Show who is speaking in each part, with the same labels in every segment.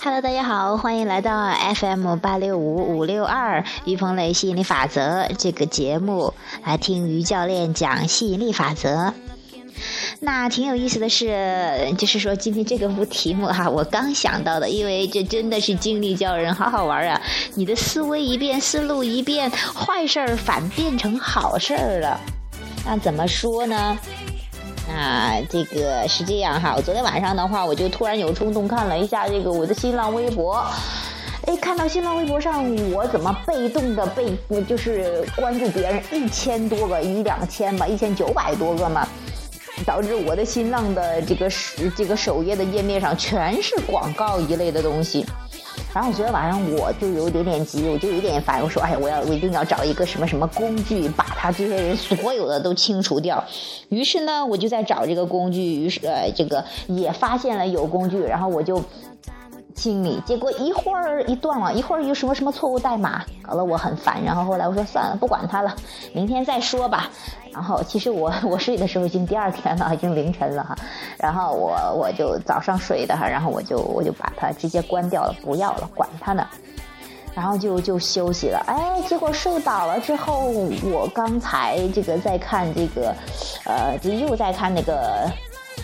Speaker 1: Hello，大家好，欢迎来到 FM 八六五五六二于鹏磊吸引力法则这个节目，来听于教练讲吸引力法则。那挺有意思的是，就是说今天这个题目哈，我刚想到的，因为这真的是经历教人，好好玩啊！你的思维一变，思路一变，坏事儿反变成好事儿了。那怎么说呢？那这个是这样哈，我昨天晚上的话，我就突然有冲动看了一下这个我的新浪微博，哎，看到新浪微博上我怎么被动的被就是关注别人一千多个一两千吧，一千九百多个嘛，导致我的新浪的这个这个首页的页面上全是广告一类的东西。然后昨天晚上我就有一点点急，我就有点烦，我说哎，我要我一定要找一个什么什么工具，把他这些人所有的都清除掉。于是呢，我就在找这个工具，于是呃，这个也发现了有工具，然后我就。清理，结果一会儿一断网，一会儿又什么什么错误代码，搞得我很烦。然后后来我说算了，不管它了，明天再说吧。然后其实我 我睡的时候已经第二天了，已经凌晨了哈。然后我我就早上睡的哈，然后我就我就把它直接关掉了，不要了，管它呢。然后就就休息了。哎，结果睡饱了之后，我刚才这个在看这个，呃，就又在看那个，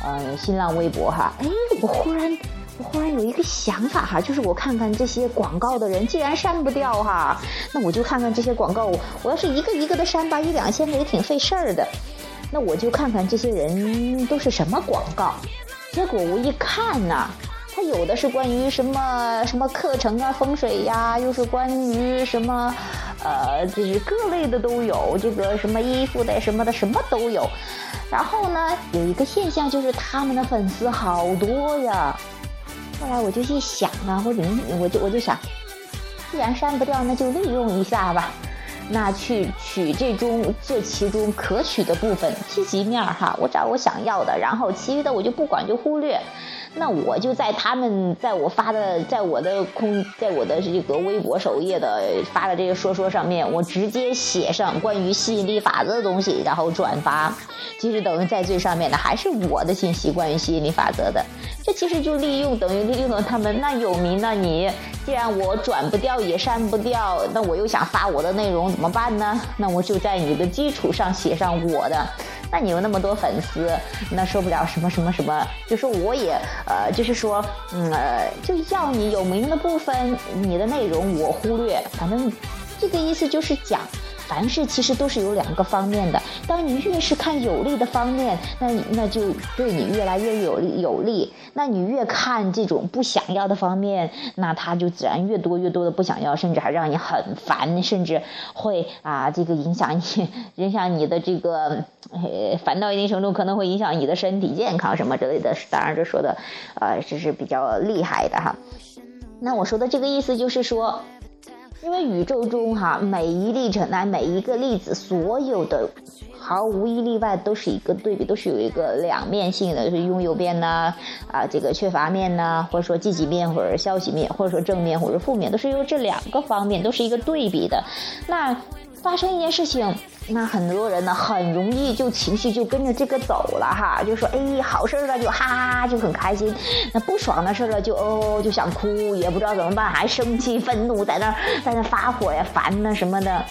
Speaker 1: 呃，新浪微博哈。哎，我忽然。我忽然有一个想法哈，就是我看看这些广告的人，既然删不掉哈，那我就看看这些广告。我要是一个一个的删吧，一两千个也挺费事儿的。那我就看看这些人都是什么广告。结果我一看呐，他有的是关于什么什么课程啊、风水呀，又是关于什么，呃，就是各类的都有。这个什么衣服的什么的什么都有。然后呢，有一个现象就是他们的粉丝好多呀。后来我就一想啊，我明我就我就想，既然删不掉，那就利用一下吧。那去取这中这其中可取的部分，积极面哈，我找我想要的，然后其余的我就不管，就忽略。那我就在他们在我发的，在我的空，在我的这个微博首页的发的这个说说上面，我直接写上关于吸引力法则的东西，然后转发。其实等于在最上面的还是我的信息，关于吸引力法则的。这其实就利用等于利用了他们。那有名那你既然我转不掉也删不掉，那我又想发我的内容怎么办呢？那我就在你的基础上写上我的。那你有那么多粉丝，那受不了什么什么什么，就说我也呃，就是说，嗯，呃，就要你有名的部分，你的内容我忽略，反正这个意思就是讲。凡事其实都是有两个方面的。当你越是看有利的方面，那那就对你越来越有利有利。那你越看这种不想要的方面，那它就自然越多越多的不想要，甚至还让你很烦，甚至会啊这个影响你影响你的这个呃烦到一定程度，可能会影响你的身体健康什么之类的。当然这说的呃这是比较厉害的哈。那我说的这个意思就是说。因为宇宙中哈每一粒尘埃每一个粒子，所有的毫无一例外都是一个对比，都是有一个两面性的，就是拥有面呢，啊这个缺乏面呢，或者说积极面或者消极面，或者说正面或者负面，都是由这两个方面都是一个对比的。那发生一件事情。那很多人呢，很容易就情绪就跟着这个走了哈，就说哎，好事儿了就哈哈就很开心，那不爽的事儿了就哦就想哭，也不知道怎么办，还生气愤怒，在那在那发火呀，烦呐什么的。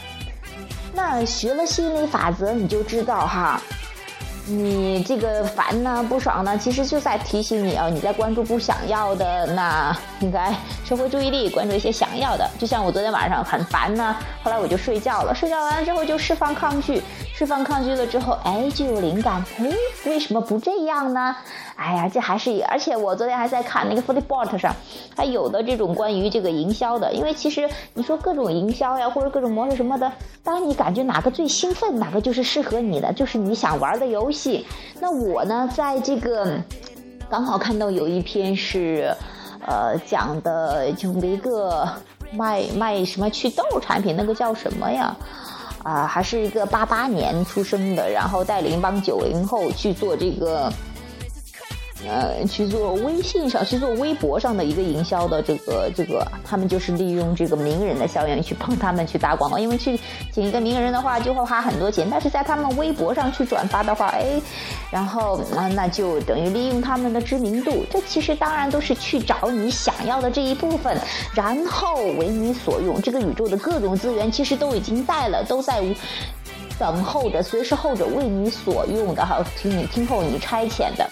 Speaker 1: 那学了心理法则，你就知道哈。你这个烦呢、不爽呢，其实就在提醒你啊，你在关注不想要的，那应该收回注意力，关注一些想要的。就像我昨天晚上很烦呢，后来我就睡觉了，睡觉完了之后就释放抗拒。释放抗拒了之后，哎，就有灵感。哎，为什么不这样呢？哎呀，这还是……而且我昨天还在看那个 Flipboard 上，还有的这种关于这个营销的。因为其实你说各种营销呀，或者各种模式什么的，当你感觉哪个最兴奋，哪个就是适合你的，就是你想玩的游戏。那我呢，在这个刚好看到有一篇是，呃，讲的就一个卖卖什么祛痘产品，那个叫什么呀？啊，还是一个八八年出生的，然后带领一帮九零后去做这个呃，去做微信上去做微博上的一个营销的这个这个，他们就是利用这个名人的效应去帮他们去打广告，因为去请一个名人的话就会花很多钱，但是在他们微博上去转发的话，哎，然后啊那就等于利用他们的知名度，这其实当然都是去找你想要的这一部分，然后为你所用。这个宇宙的各种资源其实都已经在了，都在等候着，随时候着为你所用的哈，听你听候你差遣的。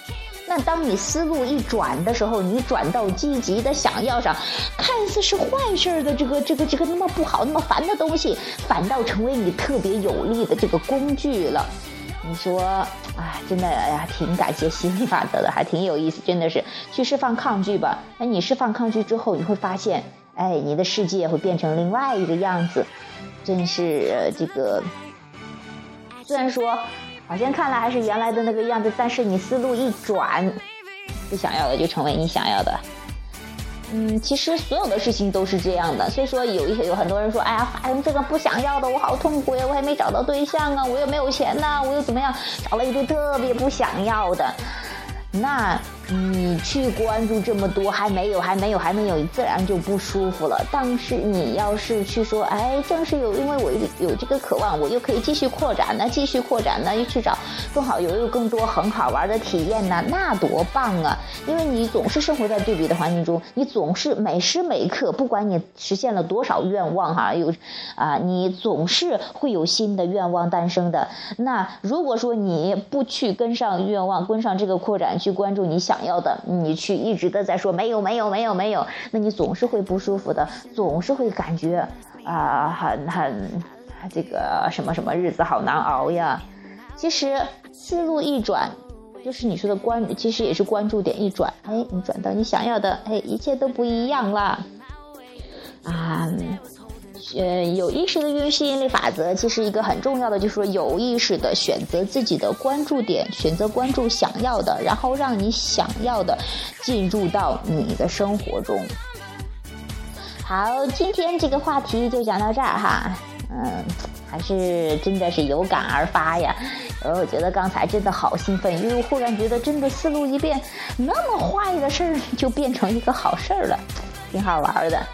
Speaker 1: 当你思路一转的时候，你转到积极的想要上，看似是坏事的这个这个这个那么不好那么烦的东西，反倒成为你特别有利的这个工具了。你说，哎，真的哎呀，挺感谢吸引力法则的，还挺有意思，真的是去释放抗拒吧。那你释放抗拒之后，你会发现，哎，你的世界会变成另外一个样子，真是这个。虽然说。好像看来还是原来的那个样子，但是你思路一转，不想要的就成为你想要的。嗯，其实所有的事情都是这样的。所以说，有一些有很多人说，哎呀，发生这个不想要的，我好痛苦呀！我还没找到对象啊，我又没有钱呐，我又怎么样？找了一堆特别不想要的，那。你去关注这么多，还没有，还没有，还没有，自然就不舒服了。但是你要是去说，哎，正是有，因为我有这个渴望，我又可以继续扩展呢，继续扩展呢，又去找更好，有有更多很好玩的体验呢，那多棒啊！因为你总是生活在对比的环境中，你总是每时每刻，不管你实现了多少愿望哈，有啊，你总是会有新的愿望诞生的。那如果说你不去跟上愿望，跟上这个扩展，去关注你想。想要的，你去一直的在说没有没有没有没有，那你总是会不舒服的，总是会感觉啊很很这个什么什么日子好难熬呀。其实思路一转，就是你说的关，其实也是关注点一转，哎，你转到你想要的，哎，一切都不一样了啊。呃，有意识的运用吸引力法则，其实一个很重要的就是说，有意识的选择自己的关注点，选择关注想要的，然后让你想要的进入到你的生活中。好，今天这个话题就讲到这儿哈，嗯，还是真的是有感而发呀。我觉得刚才真的好兴奋，因为我忽然觉得真的思路一变，那么坏的事儿就变成一个好事儿了，挺好玩的。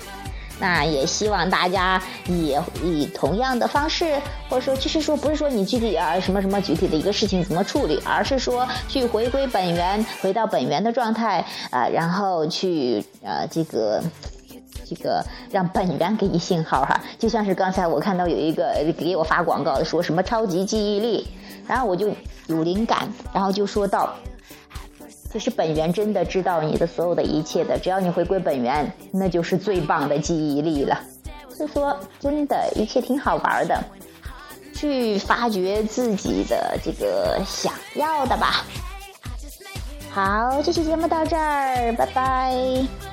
Speaker 1: 那也希望大家也以同样的方式，或者说，其实说不是说你具体啊什么什么具体的一个事情怎么处理，而是说去回归本源，回到本源的状态啊，然后去呃这个这个让本源给你信号哈，就像是刚才我看到有一个给我发广告的说什么超级记忆力，然后我就有灵感，然后就说到。其实本源真的知道你的所有的一切的，只要你回归本源，那就是最棒的记忆力了。所以说，真的一切挺好玩的，去发掘自己的这个想要的吧。好，这期节目到这儿，拜拜。